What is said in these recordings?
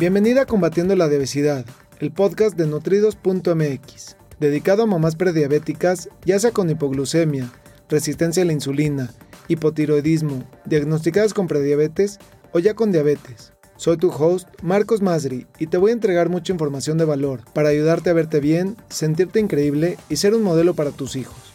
Bienvenida a Combatiendo la Obesidad, el podcast de nutridos.mx, dedicado a mamás prediabéticas, ya sea con hipoglucemia, resistencia a la insulina, hipotiroidismo, diagnosticadas con prediabetes o ya con diabetes. Soy tu host, Marcos Masri, y te voy a entregar mucha información de valor para ayudarte a verte bien, sentirte increíble y ser un modelo para tus hijos.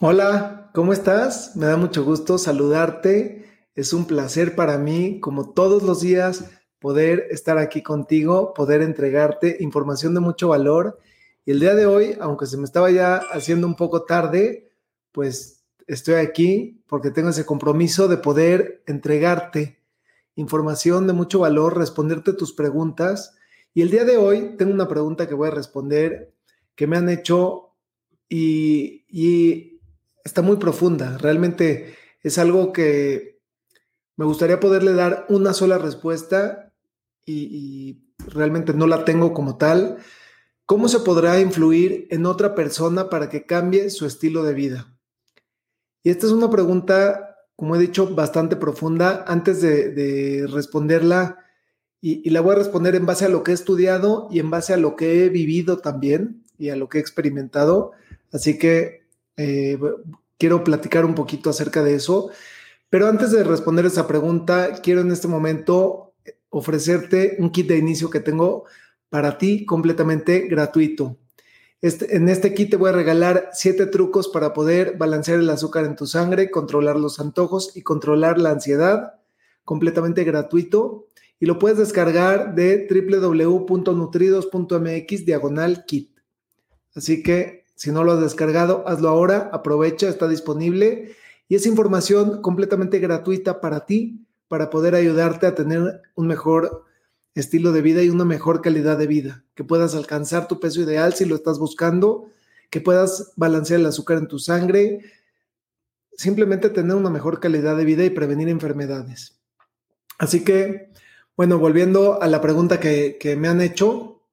Hola, ¿cómo estás? Me da mucho gusto saludarte. Es un placer para mí, como todos los días, poder estar aquí contigo, poder entregarte información de mucho valor. Y el día de hoy, aunque se me estaba ya haciendo un poco tarde, pues estoy aquí porque tengo ese compromiso de poder entregarte información de mucho valor, responderte tus preguntas. Y el día de hoy tengo una pregunta que voy a responder que me han hecho y, y está muy profunda. Realmente es algo que me gustaría poderle dar una sola respuesta y, realmente no la tengo como tal, ¿cómo se podrá influir en otra persona para que cambie su estilo de vida? Y esta es una pregunta, como he dicho, bastante profunda. Antes de, responderla, y, la voy a responder en base a lo que he estudiado y en base a lo que he vivido también y a lo que he experimentado. Así que eh, quiero platicar un poquito acerca de eso. Pero antes de responder esa pregunta, quiero en este momento ofrecerte un kit de inicio que tengo para ti completamente gratuito. Este, en este kit te voy a regalar siete trucos para poder balancear el azúcar en tu sangre, controlar los antojos y controlar la ansiedad, completamente gratuito. Y lo puedes descargar de www.nutridos.mx diagonal kit. Así que si no lo has descargado, hazlo ahora, aprovecha, está disponible y es información completamente gratuita para ti para poder ayudarte a tener un mejor estilo de vida y una mejor calidad de vida, que puedas alcanzar tu peso ideal si lo estás buscando, que puedas balancear el azúcar en tu sangre, simplemente tener una mejor calidad de vida y prevenir enfermedades. Así que, bueno, volviendo a la pregunta que, me han hecho,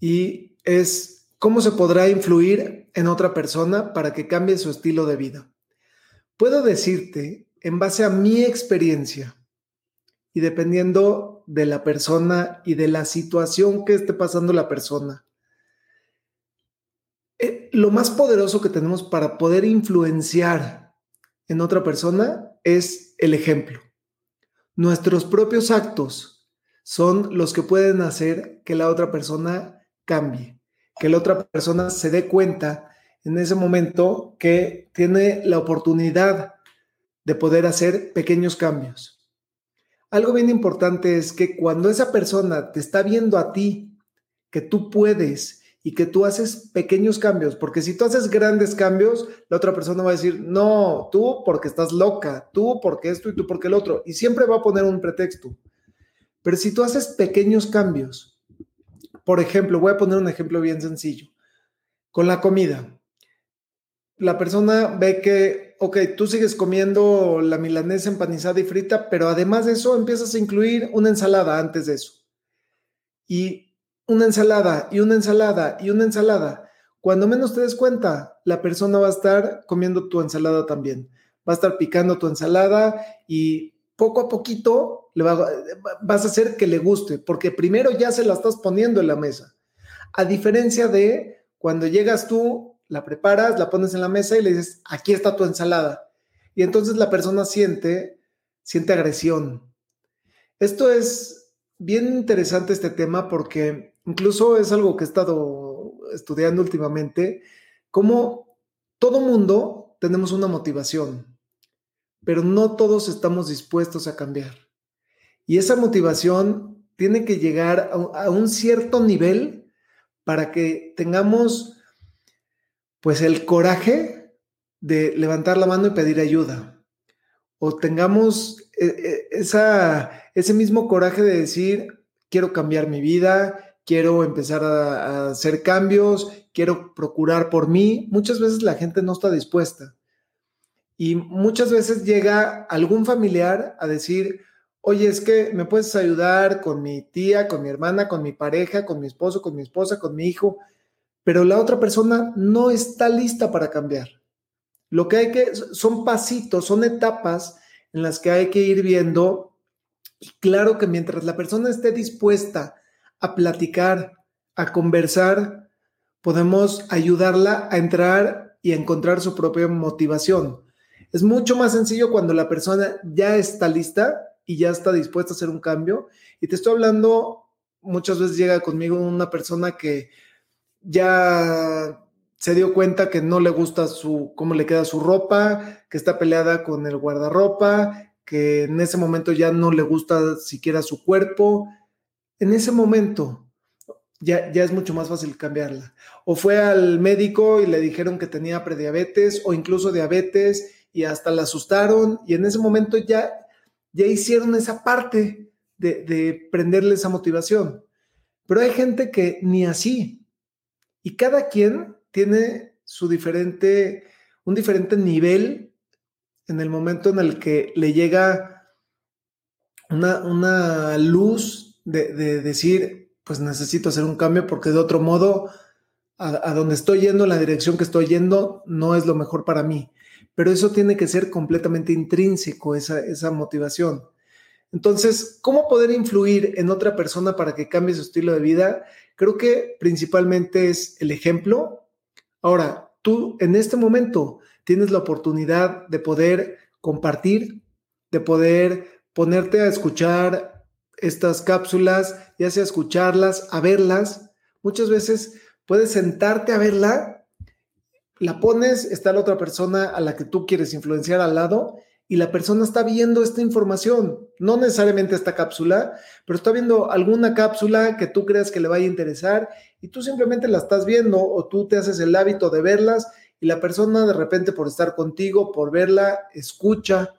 y es, ¿cómo se podrá influir en otra persona para que cambie su estilo de vida? Puedo decirte en base a mi experiencia y dependiendo de la persona y de la situación que esté pasando la persona. Eh, lo más poderoso que tenemos para poder influenciar en otra persona es el ejemplo. Nuestros propios actos son los que pueden hacer que la otra persona cambie, que la otra persona se dé cuenta en ese momento que tiene la oportunidad de poder hacer pequeños cambios. Algo bien importante es que cuando esa persona te está viendo a ti, que tú puedes y que tú haces pequeños cambios, porque si tú haces grandes cambios, la otra persona va a decir, no, tú porque estás loca, tú porque esto y tú porque el otro, y siempre va a poner un pretexto. Pero si tú haces pequeños cambios, por ejemplo, voy a poner un ejemplo bien sencillo, con la comida. La persona ve que ok, tú sigues comiendo la milanesa empanizada y frita, pero además de eso empiezas a incluir una ensalada antes de eso. Y una ensalada y una ensalada y una ensalada. Cuando menos te des cuenta, la persona va a estar comiendo tu ensalada también. Va a estar picando tu ensalada y poco a poquito le vas a hacer que le guste, porque primero ya se la estás poniendo en la mesa. A diferencia de cuando llegas tú la preparas, la pones en la mesa y le dices, aquí está tu ensalada. Y entonces la persona siente, siente agresión. Esto es bien interesante este tema porque incluso es algo que he estado estudiando últimamente, como todo mundo tenemos una motivación, pero no todos estamos dispuestos a cambiar. Y esa motivación tiene que llegar a, a un cierto nivel para que tengamos pues el coraje de levantar la mano y pedir ayuda. O tengamos eh, eh, ese mismo coraje de decir, quiero cambiar mi vida, quiero empezar a, hacer cambios, quiero procurar por mí. Muchas veces la gente no está dispuesta. Y muchas veces llega algún familiar a decir, oye, es que me puedes ayudar con mi tía, con mi hermana, con mi pareja, con mi esposo, con mi esposa, con mi hijo pero la otra persona no está lista para cambiar. Lo que hay que, son pasitos, son etapas en las que hay que ir viendo Y claro que mientras la persona esté dispuesta a platicar, a conversar, podemos ayudarla a entrar y a encontrar su propia motivación. Es mucho más sencillo cuando la persona ya está lista y ya está dispuesta a hacer un cambio. Y te estoy hablando, muchas veces llega conmigo una persona que ya se dio cuenta que no le gusta su cómo le queda su ropa, que está peleada con el guardarropa, que en ese momento ya no le gusta siquiera su cuerpo. En ese momento ya, ya es mucho más fácil cambiarla. O fue al médico y le dijeron que tenía prediabetes o incluso diabetes y hasta la asustaron y en ese momento ya, ya hicieron esa parte de, de prenderle esa motivación. Pero hay gente que ni así. Y cada quien tiene su diferente, un diferente nivel en el momento en el que le llega una, una luz de, de, decir, pues necesito hacer un cambio porque de otro modo, a, a donde estoy yendo, la dirección que estoy yendo, no es lo mejor para mí pero eso tiene que ser completamente intrínseco, esa, esa motivación. Entonces, ¿cómo poder influir en otra persona para que cambie su estilo de vida? Creo que principalmente es el ejemplo. Ahora, tú en este momento tienes la oportunidad de poder compartir, de poder ponerte a escuchar estas cápsulas, ya sea escucharlas, a verlas. Muchas veces puedes sentarte a verla la pones, está la otra persona a la que tú quieres influenciar al lado y la persona está viendo esta información, no necesariamente esta cápsula, pero está viendo alguna cápsula que tú creas que le vaya a interesar y tú simplemente la estás viendo o tú te haces el hábito de verlas y la persona de repente por estar contigo, por verla, escucha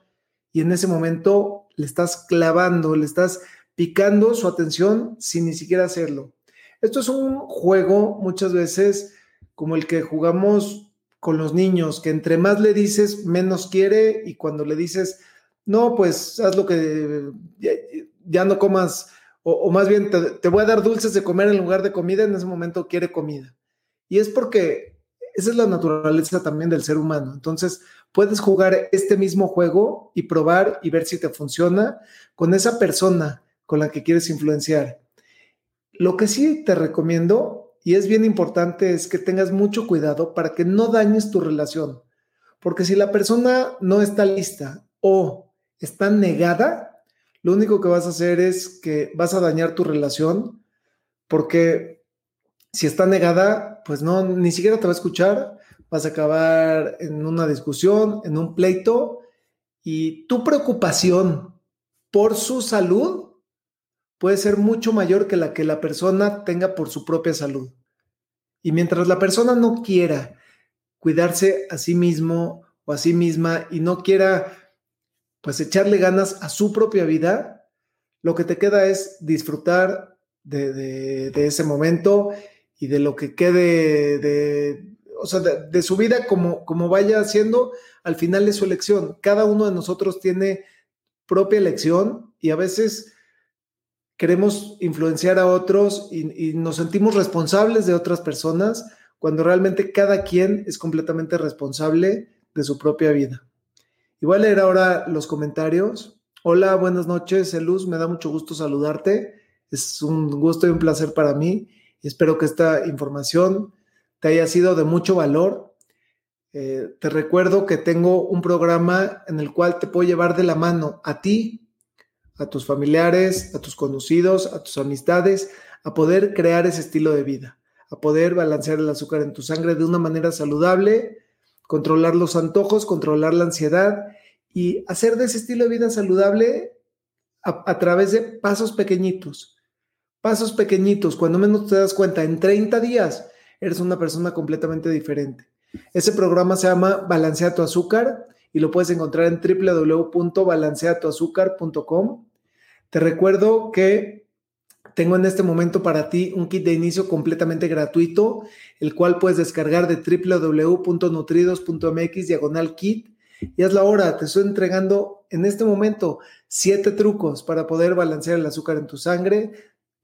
y en ese momento le estás clavando, le estás picando su atención sin ni siquiera hacerlo. Esto es un juego muchas veces como el que jugamos con los niños, que entre más le dices, menos quiere, y cuando le dices, no, pues haz lo que ya, no comas, o, más bien te, voy a dar dulces de comer en lugar de comida, en ese momento quiere comida. Y es porque esa es la naturaleza también del ser humano. Entonces, puedes jugar este mismo juego y probar y ver si te funciona con esa persona con la que quieres influenciar. Lo que sí te recomiendo y es bien importante es que tengas mucho cuidado para que no dañes tu relación. Porque si la persona no está lista o está negada, lo único que vas a hacer es que vas a dañar tu relación porque si está negada, pues no, ni siquiera te va a escuchar, vas a acabar en una discusión, en un pleito y tu preocupación por su salud puede ser mucho mayor que la que la persona tenga por su propia salud. Y mientras la persona no quiera cuidarse a sí mismo o a sí misma y no quiera pues echarle ganas a su propia vida, lo que te queda es disfrutar de, ese momento y de lo que quede de, o sea, de, su vida como, como vaya haciendo, al final es su elección. Cada uno de nosotros tiene propia elección y a veces queremos influenciar a otros y, nos sentimos responsables de otras personas cuando realmente cada quien es completamente responsable de su propia vida. Y voy a leer ahora los comentarios. Hola, buenas noches, Luz. Me da mucho gusto saludarte. Es un gusto y un placer para mí. Y espero que esta información te haya sido de mucho valor. Eh, te recuerdo que tengo un programa en el cual te puedo llevar de la mano a ti a tus familiares, a tus conocidos, a tus amistades, a poder crear ese estilo de vida, a poder balancear el azúcar en tu sangre de una manera saludable, controlar los antojos, controlar la ansiedad y hacer de ese estilo de vida saludable a, través de pasos pequeñitos. Pasos pequeñitos, cuando menos te das cuenta, en 30 días eres una persona completamente diferente. Ese programa se llama Balancea tu azúcar y lo puedes encontrar en www.balanceatuazúcar.com. Te recuerdo que tengo en este momento para ti un kit de inicio completamente gratuito, el cual puedes descargar de www.nutridos.mx diagonal kit. Y es la hora, te estoy entregando en este momento siete trucos para poder balancear el azúcar en tu sangre,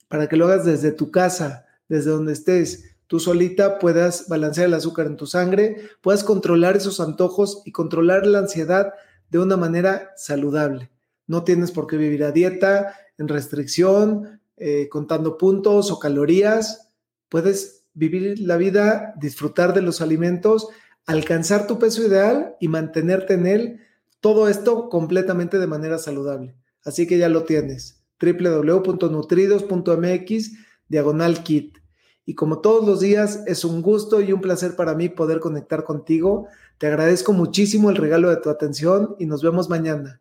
para que lo hagas desde tu casa, desde donde estés, tú solita puedas balancear el azúcar en tu sangre, puedas controlar esos antojos y controlar la ansiedad de una manera saludable No tienes por qué vivir a dieta, en restricción, eh, contando puntos o calorías. Puedes vivir la vida, disfrutar de los alimentos, alcanzar tu peso ideal y mantenerte en él. Todo esto completamente de manera saludable. Así que ya lo tienes. www.nutridos.mx diagonal kit. Y como todos los días, es un gusto y un placer para mí poder conectar contigo. Te agradezco muchísimo el regalo de tu atención y nos vemos mañana.